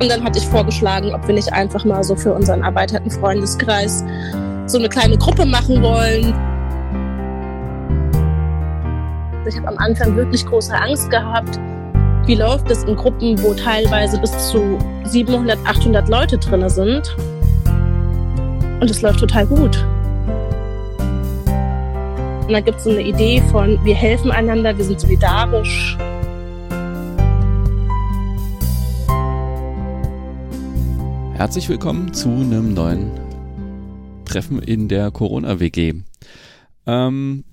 Und dann hatte ich vorgeschlagen, ob wir nicht einfach mal so für unseren erweiterten Freundeskreis so eine kleine Gruppe machen wollen. Ich habe am Anfang wirklich große Angst gehabt. Wie läuft es in Gruppen, wo teilweise bis zu 700, 800 Leute drin sind? Und es läuft total gut. Und dann gibt es so eine Idee von, wir helfen einander, wir sind solidarisch. Herzlich willkommen zu einem neuen Treffen in der Corona-WG. Ähm,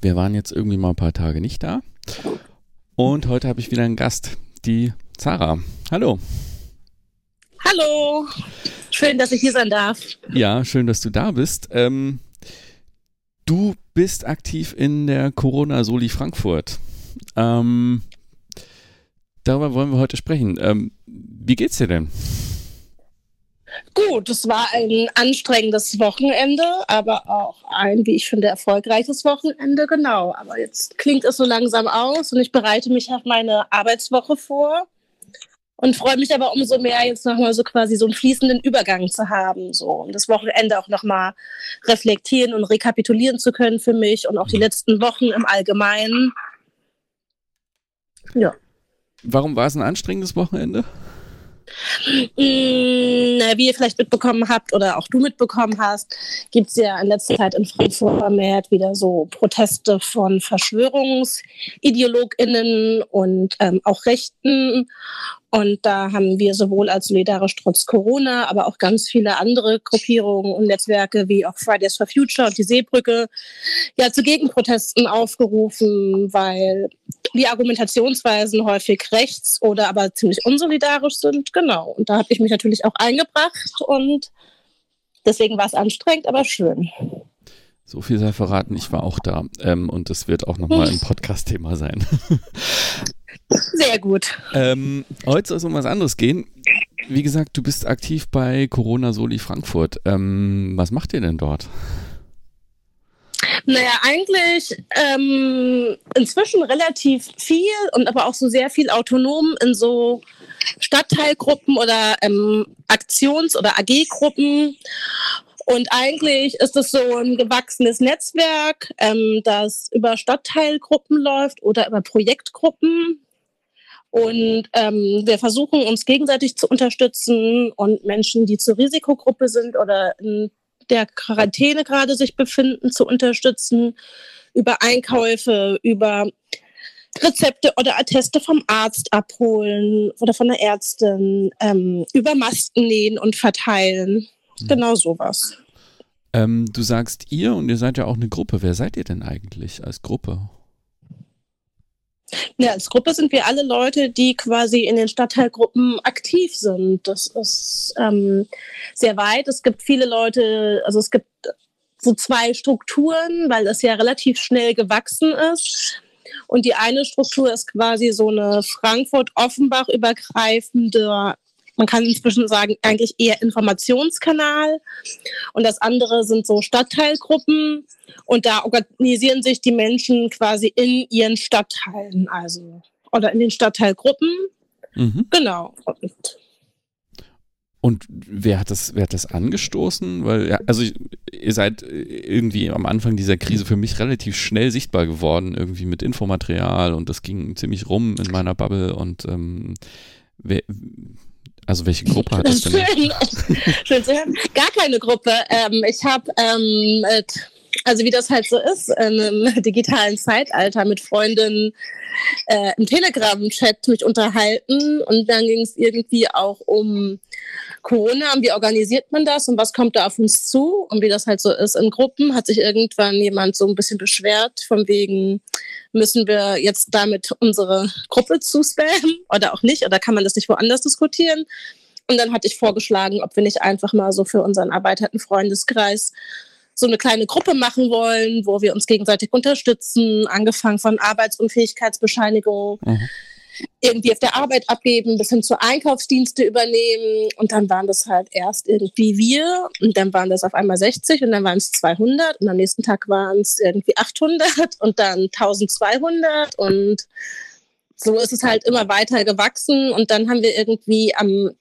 wir waren jetzt irgendwie mal ein paar Tage nicht da. Und heute habe ich wieder einen Gast, die Zara. Hallo. Hallo. Schön, dass ich hier sein darf. Ja, schön, dass du da bist. Ähm, du bist aktiv in der Corona-Soli Frankfurt. Ähm, darüber wollen wir heute sprechen. Ähm, wie geht's dir denn? Gut, es war ein anstrengendes Wochenende, aber auch ein, wie ich finde, erfolgreiches Wochenende, genau. Aber jetzt klingt es so langsam aus und ich bereite mich auf meine Arbeitswoche vor und freue mich aber umso mehr, jetzt nochmal so quasi so einen fließenden Übergang zu haben, so um das Wochenende auch nochmal reflektieren und rekapitulieren zu können für mich und auch die letzten Wochen im Allgemeinen. Ja. Warum war es ein anstrengendes Wochenende? Mm, wie ihr vielleicht mitbekommen habt oder auch du mitbekommen hast, gibt es ja in letzter Zeit in Frankfurt vermehrt wieder so Proteste von VerschwörungsideologInnen und ähm, auch Rechten. Und da haben wir sowohl als Solidarisch trotz Corona, aber auch ganz viele andere Gruppierungen und Netzwerke wie auch Fridays for Future und die Seebrücke ja zu Gegenprotesten aufgerufen, weil die Argumentationsweisen häufig rechts oder aber ziemlich unsolidarisch sind. Genau. Und da habe ich mich natürlich auch eingebracht und deswegen war es anstrengend, aber schön. So viel sei verraten, ich war auch da. Ähm, und das wird auch nochmal ein Podcast-Thema sein. Sehr gut. Ähm, heute soll es um was anderes gehen. Wie gesagt, du bist aktiv bei Corona Soli Frankfurt. Ähm, was macht ihr denn dort? Naja, eigentlich ähm, inzwischen relativ viel und aber auch so sehr viel autonom in so Stadtteilgruppen oder ähm, Aktions- oder AG-Gruppen. Und eigentlich ist es so ein gewachsenes Netzwerk, ähm, das über Stadtteilgruppen läuft oder über Projektgruppen. Und ähm, wir versuchen uns gegenseitig zu unterstützen und Menschen, die zur Risikogruppe sind oder in der Quarantäne gerade sich befinden, zu unterstützen über Einkäufe, über Rezepte oder Atteste vom Arzt abholen oder von der Ärztin, ähm, über Masken nähen und verteilen. Mhm. Genau sowas. Ähm, du sagst ihr und ihr seid ja auch eine Gruppe. Wer seid ihr denn eigentlich als Gruppe? Ja, als Gruppe sind wir alle Leute, die quasi in den Stadtteilgruppen aktiv sind. Das ist ähm, sehr weit. Es gibt viele Leute, also es gibt so zwei Strukturen, weil das ja relativ schnell gewachsen ist. Und die eine Struktur ist quasi so eine Frankfurt-Offenbach übergreifende man kann inzwischen sagen, eigentlich eher Informationskanal. Und das andere sind so Stadtteilgruppen. Und da organisieren sich die Menschen quasi in ihren Stadtteilen, also oder in den Stadtteilgruppen. Mhm. Genau. Und und wer hat das, wer hat das angestoßen? Weil, ja, also ihr seid irgendwie am Anfang dieser Krise für mich relativ schnell sichtbar geworden, irgendwie mit Infomaterial und das ging ziemlich rum in meiner Bubble und ähm, wer, also welche Gruppe hat das denn? Schön, schön zu hören. Gar keine Gruppe. Ähm, ich habe, ähm, also wie das halt so ist, in einem digitalen Zeitalter mit Freundinnen äh, im Telegram-Chat mich unterhalten und dann ging es irgendwie auch um Corona und wie organisiert man das und was kommt da auf uns zu und wie das halt so ist in Gruppen, hat sich irgendwann jemand so ein bisschen beschwert von wegen, müssen wir jetzt damit unsere Gruppe zuspammen oder auch nicht? Oder kann man das nicht woanders diskutieren? Und dann hatte ich vorgeschlagen, ob wir nicht einfach mal so für unseren erweiterten Freundeskreis so eine kleine Gruppe machen wollen, wo wir uns gegenseitig unterstützen, angefangen von Arbeitsunfähigkeitsbescheinigung, mhm. irgendwie auf der Arbeit abgeben, bis hin zu Einkaufsdienste übernehmen. Und dann waren das halt erst irgendwie wir und dann waren das auf einmal 60 und dann waren es 200 und am nächsten Tag waren es irgendwie 800 und dann 1200 und so ist es halt immer weiter gewachsen. Und dann haben wir irgendwie am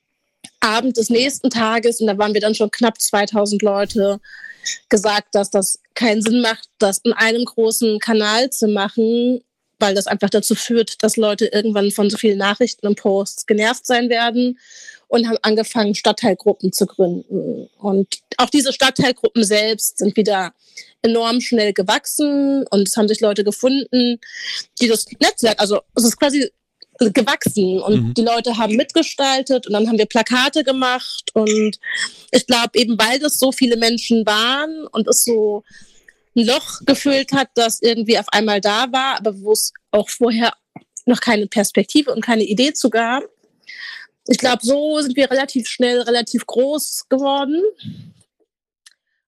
Abend des nächsten Tages, und da waren wir dann schon knapp 2000 Leute, gesagt, dass das keinen Sinn macht, das in einem großen Kanal zu machen, weil das einfach dazu führt, dass Leute irgendwann von so vielen Nachrichten und Posts genervt sein werden und haben angefangen, Stadtteilgruppen zu gründen. Und auch diese Stadtteilgruppen selbst sind wieder enorm schnell gewachsen und es haben sich Leute gefunden, die das Netzwerk, also es ist quasi gewachsen und mhm. die Leute haben mitgestaltet und dann haben wir Plakate gemacht und ich glaube eben, weil das so viele Menschen waren und es so ein Loch gefüllt hat, das irgendwie auf einmal da war, aber wo es auch vorher noch keine Perspektive und keine Idee zu gab. Ich glaube, so sind wir relativ schnell relativ groß geworden.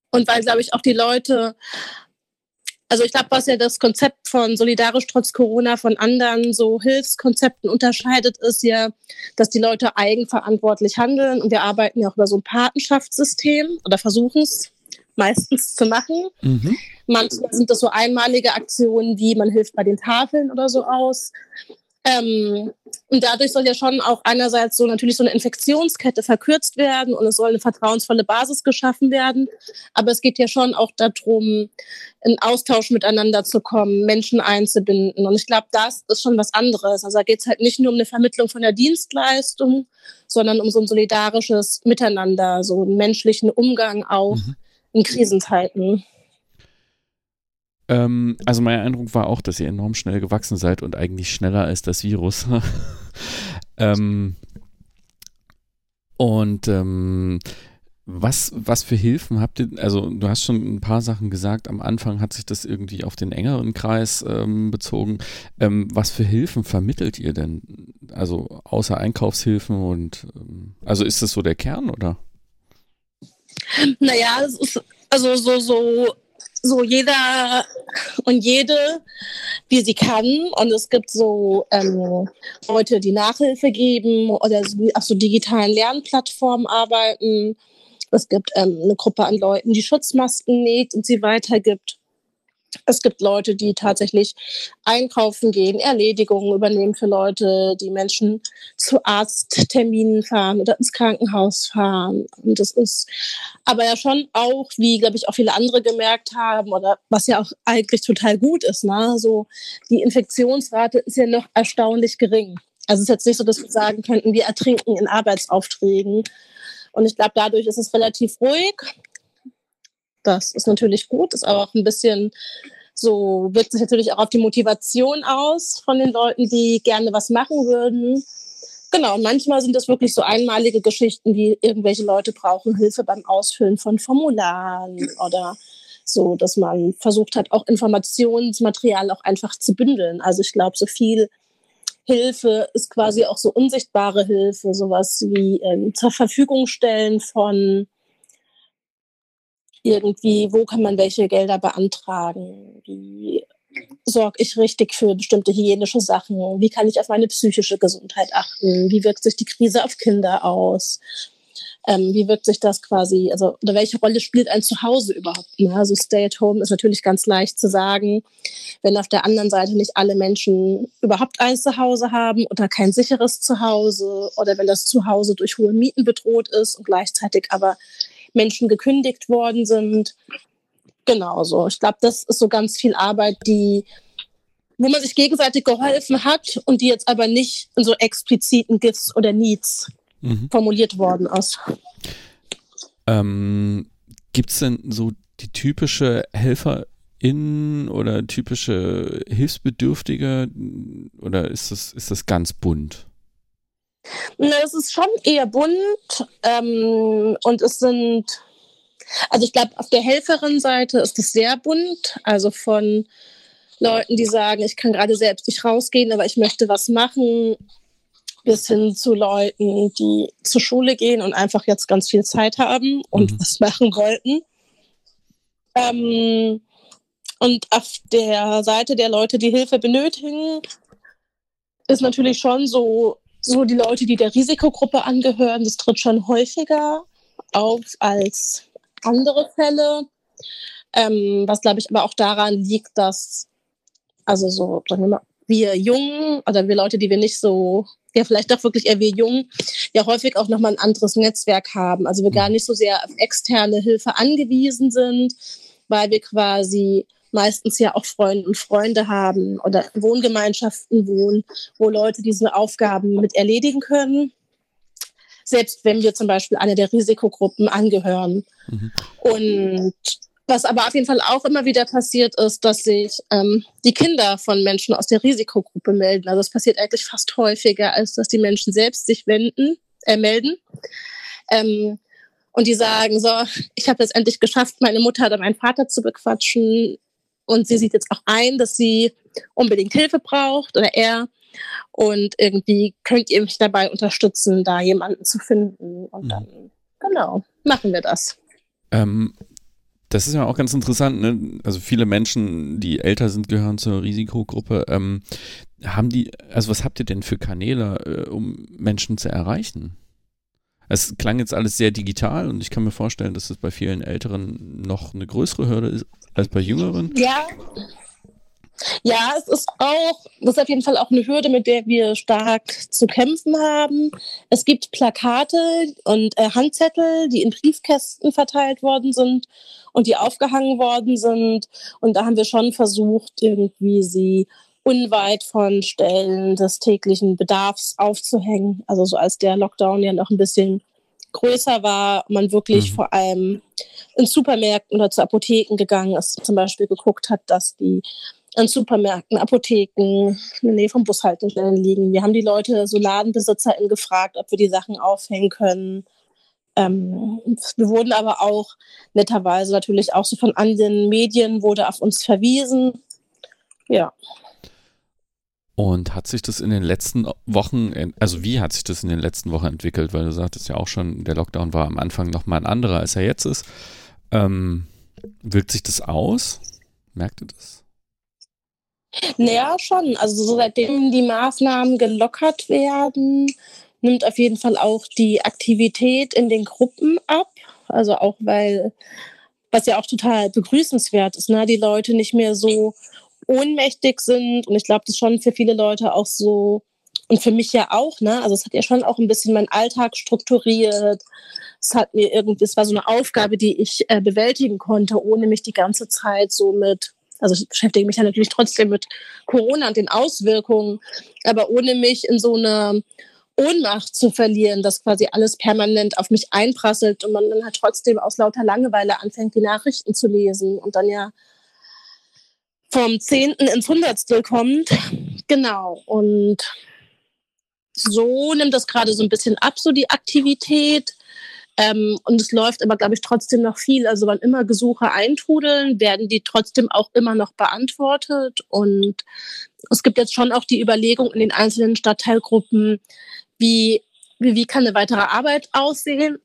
Und weil, glaube ich, auch die Leute also ich glaube, was ja das Konzept von Solidarisch trotz Corona von anderen so Hilfskonzepten unterscheidet, ist ja, dass die Leute eigenverantwortlich handeln und wir arbeiten ja auch über so ein Patenschaftssystem oder versuchen es meistens zu machen. Mhm. Manchmal sind das so einmalige Aktionen, wie man hilft bei den Tafeln oder so aus. Ähm, und dadurch soll ja schon auch einerseits so natürlich so eine Infektionskette verkürzt werden und es soll eine vertrauensvolle Basis geschaffen werden. Aber es geht ja schon auch darum, in Austausch miteinander zu kommen, Menschen einzubinden. Und ich glaube, das ist schon was anderes. Also da geht es halt nicht nur um eine Vermittlung von der Dienstleistung, sondern um so ein solidarisches Miteinander, so einen menschlichen Umgang auch mhm. in Krisenzeiten. Ähm, also mein Eindruck war auch, dass ihr enorm schnell gewachsen seid und eigentlich schneller als das Virus. ähm, und ähm, was, was für Hilfen habt ihr? Also, du hast schon ein paar Sachen gesagt. Am Anfang hat sich das irgendwie auf den engeren Kreis ähm, bezogen. Ähm, was für Hilfen vermittelt ihr denn? Also, außer Einkaufshilfen und, ähm, also ist das so der Kern oder? Naja, es ist also so, so so jeder und jede, wie sie kann. Und es gibt so ähm, Leute, die Nachhilfe geben oder auf so digitalen Lernplattformen arbeiten. Es gibt ähm, eine Gruppe an Leuten, die Schutzmasken näht und sie weitergibt. Es gibt Leute, die tatsächlich einkaufen gehen, Erledigungen übernehmen für Leute, die Menschen zu Arztterminen fahren oder ins Krankenhaus fahren. Und das ist aber ja schon auch, wie, glaube ich, auch viele andere gemerkt haben, oder was ja auch eigentlich total gut ist, ne? so die Infektionsrate ist ja noch erstaunlich gering. Also es ist jetzt nicht so, dass wir sagen könnten, wir ertrinken in Arbeitsaufträgen. Und ich glaube, dadurch ist es relativ ruhig. Das ist natürlich gut, ist aber auch ein bisschen so, wirkt sich natürlich auch auf die Motivation aus von den Leuten, die gerne was machen würden. Genau, manchmal sind das wirklich so einmalige Geschichten, wie irgendwelche Leute brauchen Hilfe beim Ausfüllen von Formularen oder so, dass man versucht hat, auch Informationsmaterial auch einfach zu bündeln. Also ich glaube, so viel Hilfe ist quasi auch so unsichtbare Hilfe, sowas wie ähm, zur Verfügung stellen von irgendwie, wo kann man welche Gelder beantragen? Wie sorge ich richtig für bestimmte hygienische Sachen? Wie kann ich auf meine psychische Gesundheit achten? Wie wirkt sich die Krise auf Kinder aus? Ähm, wie wirkt sich das quasi, also oder welche Rolle spielt ein Zuhause überhaupt? Ne? Also Stay at Home ist natürlich ganz leicht zu sagen, wenn auf der anderen Seite nicht alle Menschen überhaupt ein Zuhause haben oder kein sicheres Zuhause oder wenn das Zuhause durch hohe Mieten bedroht ist und gleichzeitig aber Menschen gekündigt worden sind. Genau so. Ich glaube, das ist so ganz viel Arbeit, die, wo man sich gegenseitig geholfen hat und die jetzt aber nicht in so expliziten Gifts oder Needs mhm. formuliert worden ist. Ähm, Gibt es denn so die typische Helferin oder typische Hilfsbedürftige oder ist das, ist das ganz bunt? Es ist schon eher bunt ähm, und es sind, also ich glaube, auf der Helferin-Seite ist es sehr bunt, also von Leuten, die sagen, ich kann gerade selbst nicht rausgehen, aber ich möchte was machen, bis hin zu Leuten, die zur Schule gehen und einfach jetzt ganz viel Zeit haben und mhm. was machen wollten. Ähm, und auf der Seite der Leute, die Hilfe benötigen, ist natürlich schon so so die Leute, die der Risikogruppe angehören, das tritt schon häufiger auf als andere Fälle. Ähm, was glaube ich aber auch daran liegt, dass, also so, sagen wir mal, wir Jungen oder wir Leute, die wir nicht so, ja vielleicht doch wirklich eher wir Jungen, ja häufig auch nochmal ein anderes Netzwerk haben. Also wir gar nicht so sehr auf externe Hilfe angewiesen sind, weil wir quasi meistens ja auch Freunde und Freunde haben oder Wohngemeinschaften wohnen, wo Leute diese Aufgaben mit erledigen können. Selbst wenn wir zum Beispiel einer der Risikogruppen angehören. Mhm. Und was aber auf jeden Fall auch immer wieder passiert ist, dass sich ähm, die Kinder von Menschen aus der Risikogruppe melden. Also es passiert eigentlich fast häufiger, als dass die Menschen selbst sich wenden, äh, melden. Ähm, und die sagen so, ich habe es endlich geschafft, meine Mutter oder meinen Vater zu bequatschen. Und sie sieht jetzt auch ein, dass sie unbedingt Hilfe braucht oder er. Und irgendwie könnt ihr mich dabei unterstützen, da jemanden zu finden. Und mhm. dann, genau, machen wir das. Ähm, das ist ja auch ganz interessant. Ne? Also viele Menschen, die älter sind, gehören zur Risikogruppe. Ähm, haben die, also was habt ihr denn für Kanäle, äh, um Menschen zu erreichen? Es klang jetzt alles sehr digital und ich kann mir vorstellen, dass es bei vielen Älteren noch eine größere Hürde ist als bei Jüngeren. Ja, ja, es ist auch, das ist auf jeden Fall auch eine Hürde, mit der wir stark zu kämpfen haben. Es gibt Plakate und äh, Handzettel, die in Briefkästen verteilt worden sind und die aufgehangen worden sind. Und da haben wir schon versucht, irgendwie sie unweit von Stellen des täglichen Bedarfs aufzuhängen. Also so als der Lockdown ja noch ein bisschen größer war, man wirklich mhm. vor allem in Supermärkten oder zu Apotheken gegangen ist, zum Beispiel geguckt hat, dass die in Supermärkten, Apotheken, in der Nähe von Bushaltestellen liegen. Wir haben die Leute, so LadenbesitzerInnen gefragt, ob wir die Sachen aufhängen können. Ähm, wir wurden aber auch netterweise natürlich auch so von anderen Medien wurde auf uns verwiesen. Ja. Und hat sich das in den letzten Wochen, also wie hat sich das in den letzten Wochen entwickelt? Weil du sagtest ja auch schon, der Lockdown war am Anfang nochmal ein anderer, als er jetzt ist. Ähm, wirkt sich das aus? Merkt ihr das? Naja, schon. Also so seitdem die Maßnahmen gelockert werden, nimmt auf jeden Fall auch die Aktivität in den Gruppen ab. Also auch weil, was ja auch total begrüßenswert ist, ne? die Leute nicht mehr so ohnmächtig sind. Und ich glaube, das ist schon für viele Leute auch so, und für mich ja auch, ne? Also es hat ja schon auch ein bisschen meinen Alltag strukturiert. Es hat mir irgendwie, es war so eine Aufgabe, die ich äh, bewältigen konnte, ohne mich die ganze Zeit so mit also ich beschäftige mich ja natürlich trotzdem mit Corona und den Auswirkungen, aber ohne mich in so eine Ohnmacht zu verlieren, dass quasi alles permanent auf mich einprasselt und man dann halt trotzdem aus lauter Langeweile anfängt, die Nachrichten zu lesen und dann ja vom Zehnten ins Hundertstel kommt. Genau. Und so nimmt das gerade so ein bisschen ab, so die Aktivität. Ähm, und es läuft aber, glaube ich, trotzdem noch viel. Also wann immer Gesuche eintrudeln, werden die trotzdem auch immer noch beantwortet. Und es gibt jetzt schon auch die Überlegung in den einzelnen Stadtteilgruppen, wie, wie, wie kann eine weitere Arbeit aussehen.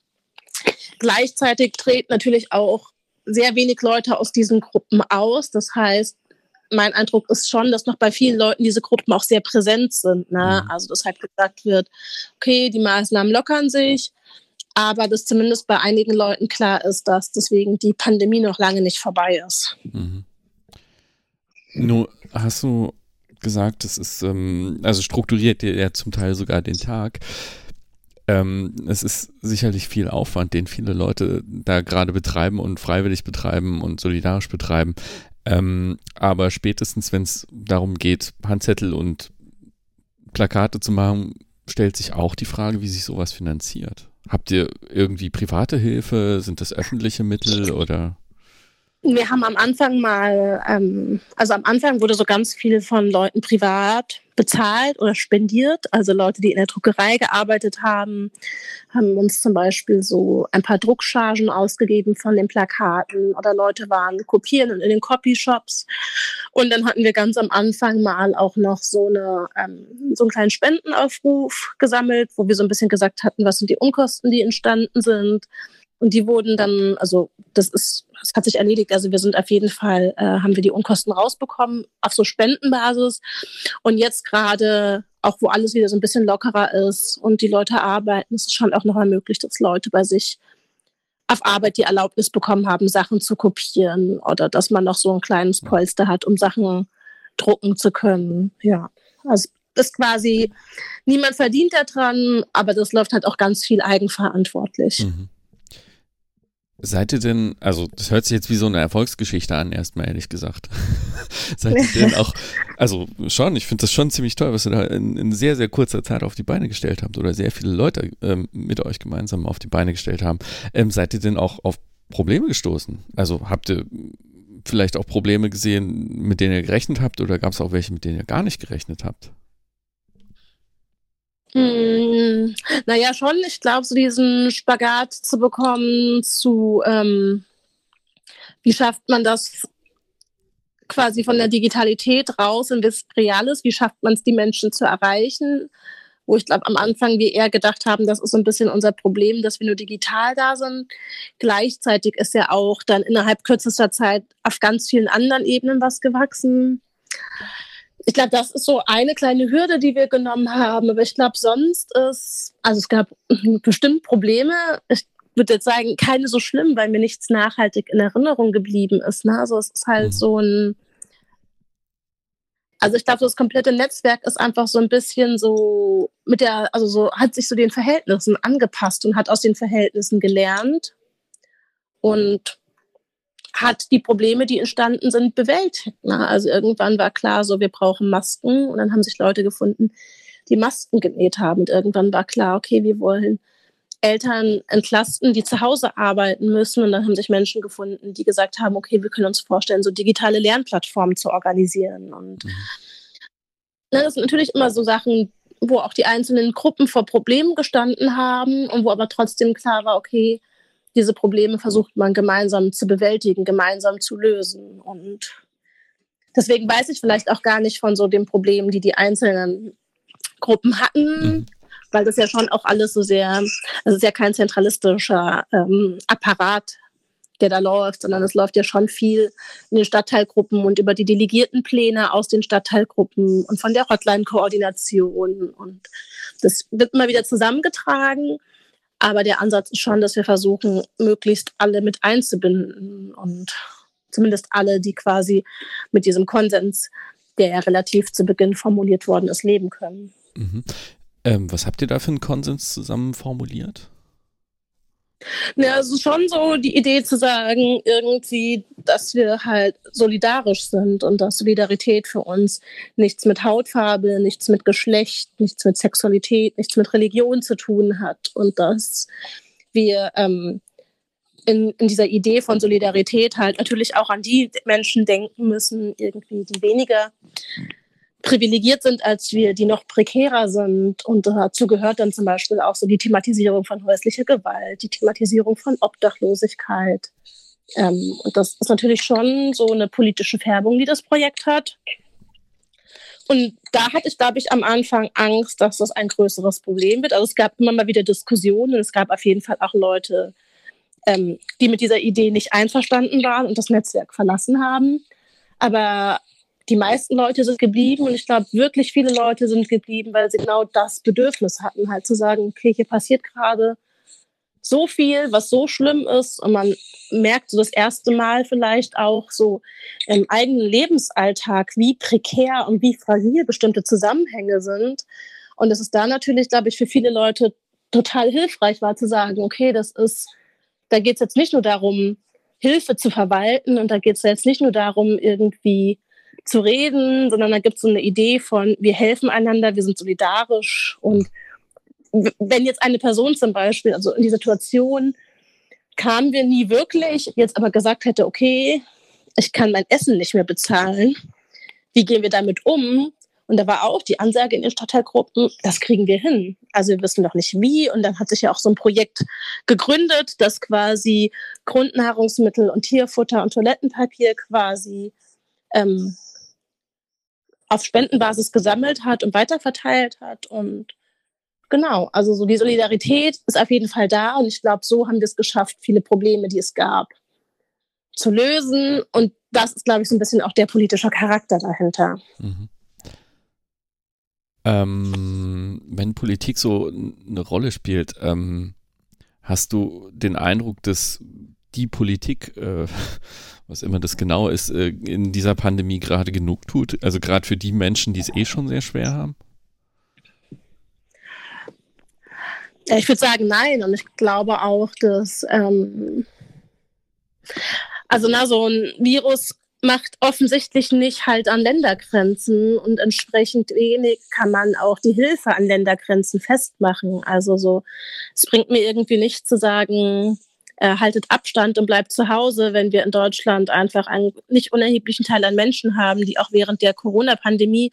Gleichzeitig treten natürlich auch sehr wenig Leute aus diesen Gruppen aus. Das heißt, mein Eindruck ist schon, dass noch bei vielen Leuten diese Gruppen auch sehr präsent sind. Ne? Mhm. Also, dass halt gesagt wird, okay, die Maßnahmen lockern sich, aber dass zumindest bei einigen Leuten klar ist, dass deswegen die Pandemie noch lange nicht vorbei ist. Mhm. Nur hast du gesagt, das ist, ähm, also strukturiert ihr ja zum Teil sogar den Tag. Ähm, es ist sicherlich viel Aufwand, den viele Leute da gerade betreiben und freiwillig betreiben und solidarisch betreiben. Ähm, aber spätestens, wenn es darum geht, Handzettel und Plakate zu machen, stellt sich auch die Frage, wie sich sowas finanziert. Habt ihr irgendwie private Hilfe? Sind das öffentliche Mittel oder? Wir haben am Anfang mal, ähm, also am Anfang wurde so ganz viel von Leuten privat bezahlt oder spendiert. Also Leute, die in der Druckerei gearbeitet haben, haben uns zum Beispiel so ein paar Druckchargen ausgegeben von den Plakaten oder Leute waren kopieren und in den Copyshops. Und dann hatten wir ganz am Anfang mal auch noch so, eine, ähm, so einen kleinen Spendenaufruf gesammelt, wo wir so ein bisschen gesagt hatten, was sind die Unkosten, die entstanden sind. Und die wurden dann, also das ist, das hat sich erledigt. Also wir sind auf jeden Fall, äh, haben wir die Unkosten rausbekommen auf so Spendenbasis. Und jetzt gerade, auch wo alles wieder so ein bisschen lockerer ist und die Leute arbeiten, ist es schon auch nochmal möglich, dass Leute bei sich auf Arbeit die Erlaubnis bekommen haben, Sachen zu kopieren oder dass man noch so ein kleines Polster hat, um Sachen drucken zu können. Ja, also das ist quasi, niemand verdient daran, aber das läuft halt auch ganz viel eigenverantwortlich. Mhm. Seid ihr denn, also das hört sich jetzt wie so eine Erfolgsgeschichte an, erstmal ehrlich gesagt. Seid ihr denn auch, also schon, ich finde das schon ziemlich toll, was ihr da in, in, sehr, sehr kurzer Zeit auf die Beine gestellt habt oder sehr viele Leute ähm, mit euch gemeinsam auf die Beine gestellt haben. Ähm, seid ihr denn auch auf Probleme gestoßen? Also habt ihr vielleicht auch Probleme gesehen, mit denen ihr gerechnet habt oder gab es auch welche, mit denen ihr gar nicht gerechnet habt? Hm, naja, schon. Ich glaube, so diesen Spagat zu bekommen zu, ähm, wie schafft man das quasi von der Digitalität raus in das Reales? Wie schafft man es, die Menschen zu erreichen? Wo ich glaube, am Anfang wir eher gedacht haben, das ist so ein bisschen unser Problem, dass wir nur digital da sind. Gleichzeitig ist ja auch dann innerhalb kürzester Zeit auf ganz vielen anderen Ebenen was gewachsen ich glaube, das ist so eine kleine Hürde, die wir genommen haben. Aber ich glaube, sonst ist, also es gab bestimmt Probleme. Ich würde jetzt sagen, keine so schlimm, weil mir nichts nachhaltig in Erinnerung geblieben ist. Ne? Also es ist halt mhm. so ein, also ich glaube, das komplette Netzwerk ist einfach so ein bisschen so mit der, also so hat sich so den Verhältnissen angepasst und hat aus den Verhältnissen gelernt. Und hat die Probleme, die entstanden sind, bewältigt. Na, also irgendwann war klar, so wir brauchen Masken und dann haben sich Leute gefunden, die Masken genäht haben. Und irgendwann war klar, okay, wir wollen Eltern entlasten, die zu Hause arbeiten müssen. Und dann haben sich Menschen gefunden, die gesagt haben, okay, wir können uns vorstellen, so digitale Lernplattformen zu organisieren. Und mhm. na, das sind natürlich immer so Sachen, wo auch die einzelnen Gruppen vor Problemen gestanden haben und wo aber trotzdem klar war, okay, diese Probleme versucht man gemeinsam zu bewältigen, gemeinsam zu lösen. Und deswegen weiß ich vielleicht auch gar nicht von so den Problemen, die die einzelnen Gruppen hatten, mhm. weil das ja schon auch alles so sehr, also es ist ja kein zentralistischer ähm, Apparat, der da läuft, sondern es läuft ja schon viel in den Stadtteilgruppen und über die Delegiertenpläne aus den Stadtteilgruppen und von der Hotline-Koordination. Und das wird immer wieder zusammengetragen. Aber der Ansatz ist schon, dass wir versuchen, möglichst alle mit einzubinden und zumindest alle, die quasi mit diesem Konsens, der ja relativ zu Beginn formuliert worden ist, leben können. Mhm. Ähm, was habt ihr da für einen Konsens zusammen formuliert? Ja, es ist schon so die Idee zu sagen, irgendwie, dass wir halt solidarisch sind und dass Solidarität für uns nichts mit Hautfarbe, nichts mit Geschlecht, nichts mit Sexualität, nichts mit Religion zu tun hat und dass wir ähm, in, in dieser Idee von Solidarität halt natürlich auch an die Menschen denken müssen, irgendwie, die weniger privilegiert sind als wir, die noch prekärer sind. Und dazu gehört dann zum Beispiel auch so die Thematisierung von häuslicher Gewalt, die Thematisierung von Obdachlosigkeit. Ähm, und das ist natürlich schon so eine politische Färbung, die das Projekt hat. Und da hatte ich, glaube ich, am Anfang Angst, dass das ein größeres Problem wird. Also es gab immer mal wieder Diskussionen. Es gab auf jeden Fall auch Leute, ähm, die mit dieser Idee nicht einverstanden waren und das Netzwerk verlassen haben. Aber die meisten Leute sind geblieben und ich glaube, wirklich viele Leute sind geblieben, weil sie genau das Bedürfnis hatten, halt zu sagen, okay, hier passiert gerade so viel, was so schlimm ist und man merkt so das erste Mal vielleicht auch so im eigenen Lebensalltag, wie prekär und wie fragil bestimmte Zusammenhänge sind. Und es ist da natürlich, glaube ich, für viele Leute total hilfreich war zu sagen, okay, das ist, da geht es jetzt nicht nur darum, Hilfe zu verwalten und da geht es jetzt nicht nur darum, irgendwie zu reden, sondern da gibt es so eine Idee von, wir helfen einander, wir sind solidarisch. Und wenn jetzt eine Person zum Beispiel, also in die Situation kamen wir nie wirklich, jetzt aber gesagt hätte, okay, ich kann mein Essen nicht mehr bezahlen, wie gehen wir damit um? Und da war auch die Ansage in den Stadtteilgruppen, das kriegen wir hin. Also wir wissen noch nicht wie. Und dann hat sich ja auch so ein Projekt gegründet, das quasi Grundnahrungsmittel und Tierfutter und Toilettenpapier quasi ähm, auf Spendenbasis gesammelt hat und weiterverteilt hat. Und genau, also so die Solidarität ist auf jeden Fall da. Und ich glaube, so haben wir es geschafft, viele Probleme, die es gab, zu lösen. Und das ist, glaube ich, so ein bisschen auch der politische Charakter dahinter. Mhm. Ähm, wenn Politik so eine Rolle spielt, ähm, hast du den Eindruck, dass die Politik äh, was immer das genau ist, äh, in dieser Pandemie gerade genug tut? Also gerade für die Menschen, die es eh schon sehr schwer haben? Ich würde sagen, nein. Und ich glaube auch, dass ähm, also na, so ein Virus macht offensichtlich nicht halt an Ländergrenzen und entsprechend wenig kann man auch die Hilfe an Ländergrenzen festmachen. Also so, es bringt mir irgendwie nicht zu sagen, äh, haltet Abstand und bleibt zu Hause, wenn wir in Deutschland einfach einen nicht unerheblichen Teil an Menschen haben, die auch während der Corona-Pandemie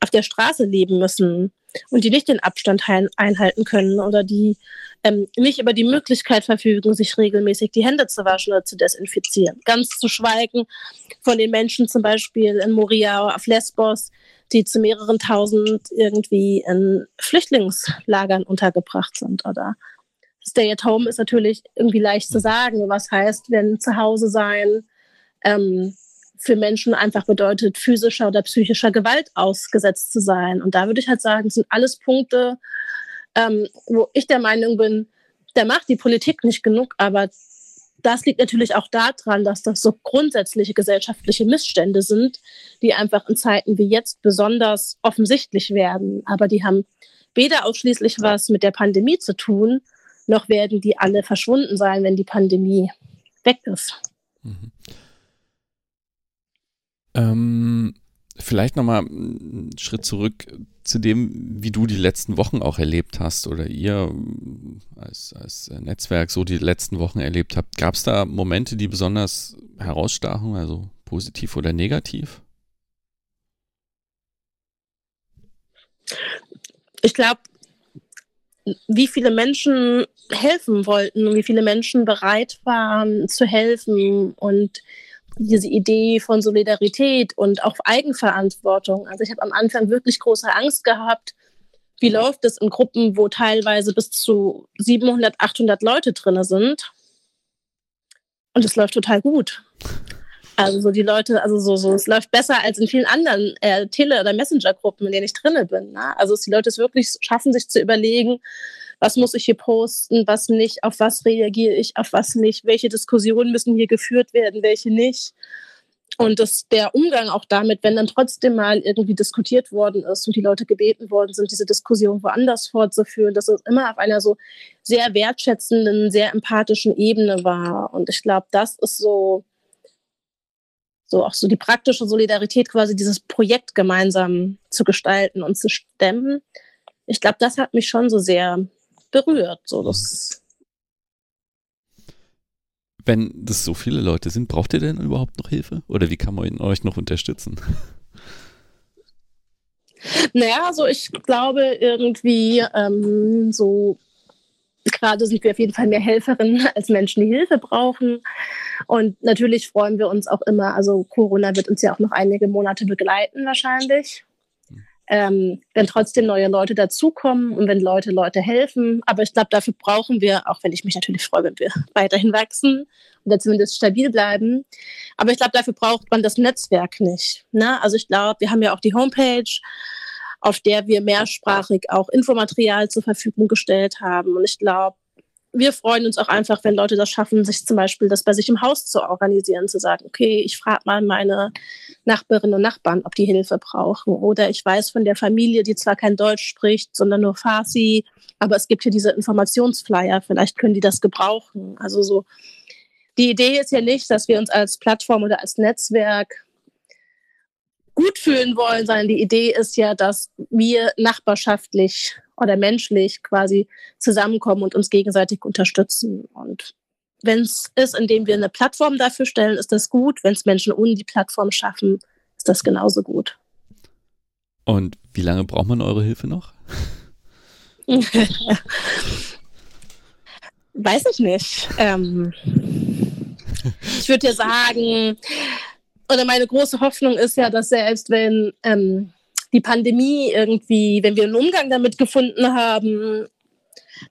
auf der Straße leben müssen und die nicht den Abstand einhalten können oder die ähm, nicht über die Möglichkeit verfügen, sich regelmäßig die Hände zu waschen oder zu desinfizieren. Ganz zu schweigen von den Menschen zum Beispiel in Moria auf Lesbos, die zu mehreren tausend irgendwie in Flüchtlingslagern untergebracht sind oder Stay at home ist natürlich irgendwie leicht zu sagen, was heißt, wenn zu Hause sein ähm, für Menschen einfach bedeutet, physischer oder psychischer Gewalt ausgesetzt zu sein. Und da würde ich halt sagen, sind alles Punkte, ähm, wo ich der Meinung bin, da macht die Politik nicht genug, aber das liegt natürlich auch daran, dass das so grundsätzliche gesellschaftliche Missstände sind, die einfach in Zeiten wie jetzt besonders offensichtlich werden. Aber die haben weder ausschließlich was mit der Pandemie zu tun, noch werden die alle verschwunden sein, wenn die Pandemie weg ist. Mhm. Ähm, vielleicht nochmal einen Schritt zurück zu dem, wie du die letzten Wochen auch erlebt hast oder ihr als, als Netzwerk so die letzten Wochen erlebt habt. Gab es da Momente, die besonders herausstachen, also positiv oder negativ? Ich glaube, wie viele Menschen helfen wollten, wie viele Menschen bereit waren zu helfen und diese Idee von Solidarität und auch Eigenverantwortung. Also ich habe am Anfang wirklich große Angst gehabt, wie läuft es in Gruppen, wo teilweise bis zu 700, 800 Leute drin sind. Und es läuft total gut. Also so die Leute, also so, so, es läuft besser als in vielen anderen äh, Tele- oder Messenger-Gruppen, in denen ich drinne bin. Ne? Also die Leute es wirklich schaffen, sich zu überlegen, was muss ich hier posten, was nicht, auf was reagiere ich, auf was nicht, welche Diskussionen müssen hier geführt werden, welche nicht. Und dass der Umgang auch damit, wenn dann trotzdem mal irgendwie diskutiert worden ist und die Leute gebeten worden sind, diese Diskussion woanders fortzuführen, dass es immer auf einer so sehr wertschätzenden, sehr empathischen Ebene war. Und ich glaube, das ist so, so auch so die praktische Solidarität, quasi dieses Projekt gemeinsam zu gestalten und zu stemmen. Ich glaube, das hat mich schon so sehr berührt. So, das Wenn das so viele Leute sind, braucht ihr denn überhaupt noch Hilfe? Oder wie kann man euch noch unterstützen? Naja, also ich glaube irgendwie ähm, so gerade sind wir auf jeden Fall mehr Helferinnen als Menschen, die Hilfe brauchen. Und natürlich freuen wir uns auch immer, also Corona wird uns ja auch noch einige Monate begleiten wahrscheinlich ähm, wenn trotzdem neue Leute dazukommen und wenn Leute Leute helfen. Aber ich glaube, dafür brauchen wir, auch wenn ich mich natürlich freue, wenn wir weiterhin wachsen oder zumindest stabil bleiben. Aber ich glaube, dafür braucht man das Netzwerk nicht. Ne? Also ich glaube, wir haben ja auch die Homepage auf der wir mehrsprachig auch Infomaterial zur Verfügung gestellt haben. Und ich glaube, wir freuen uns auch einfach, wenn Leute das schaffen, sich zum Beispiel das bei sich im Haus zu organisieren, zu sagen, okay, ich frage mal meine Nachbarinnen und Nachbarn, ob die Hilfe brauchen. Oder ich weiß von der Familie, die zwar kein Deutsch spricht, sondern nur Farsi, aber es gibt hier diese Informationsflyer, vielleicht können die das gebrauchen. Also so, die Idee ist ja nicht, dass wir uns als Plattform oder als Netzwerk gut fühlen wollen, sondern die Idee ist ja, dass wir nachbarschaftlich oder menschlich quasi zusammenkommen und uns gegenseitig unterstützen. Und wenn es ist, indem wir eine Plattform dafür stellen, ist das gut. Wenn es Menschen ohne die Plattform schaffen, ist das genauso gut. Und wie lange braucht man eure Hilfe noch? Weiß ich nicht. Ähm, ich würde ja sagen, oder meine große Hoffnung ist ja, dass selbst wenn ähm, die Pandemie irgendwie, wenn wir einen Umgang damit gefunden haben,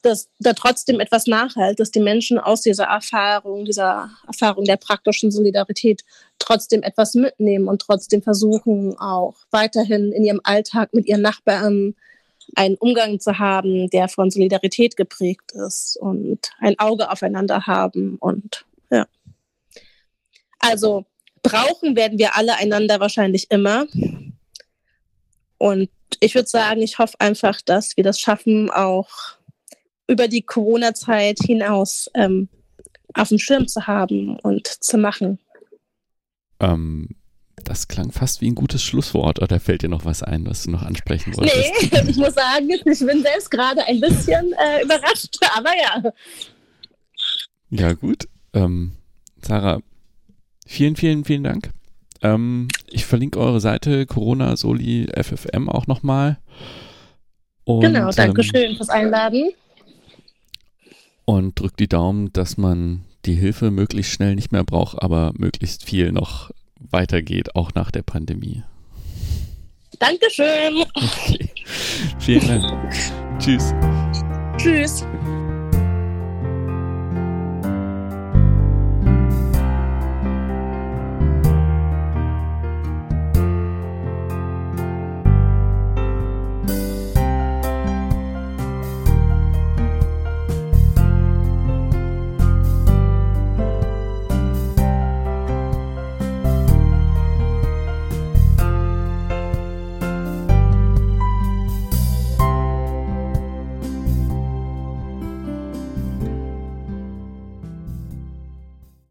dass da trotzdem etwas nachhält, dass die Menschen aus dieser Erfahrung, dieser Erfahrung der praktischen Solidarität trotzdem etwas mitnehmen und trotzdem versuchen, auch weiterhin in ihrem Alltag mit ihren Nachbarn einen Umgang zu haben, der von Solidarität geprägt ist und ein Auge aufeinander haben und ja. Also brauchen werden wir alle einander wahrscheinlich immer. Und ich würde sagen, ich hoffe einfach, dass wir das schaffen, auch über die Corona-Zeit hinaus ähm, auf dem Schirm zu haben und zu machen. Ähm, das klang fast wie ein gutes Schlusswort. Oder fällt dir noch was ein, was du noch ansprechen wolltest? Nee, ich muss sagen, ich bin selbst gerade ein bisschen äh, überrascht, aber ja. Ja, gut. Ähm, Sarah, vielen, vielen, vielen Dank. Ähm, ich verlinke eure Seite Corona Soli FFM auch nochmal. Genau, danke ähm, schön fürs Einladen. Und drückt die Daumen, dass man die Hilfe möglichst schnell nicht mehr braucht, aber möglichst viel noch weitergeht, auch nach der Pandemie. Dankeschön. Okay. Vielen Dank. Tschüss. Tschüss.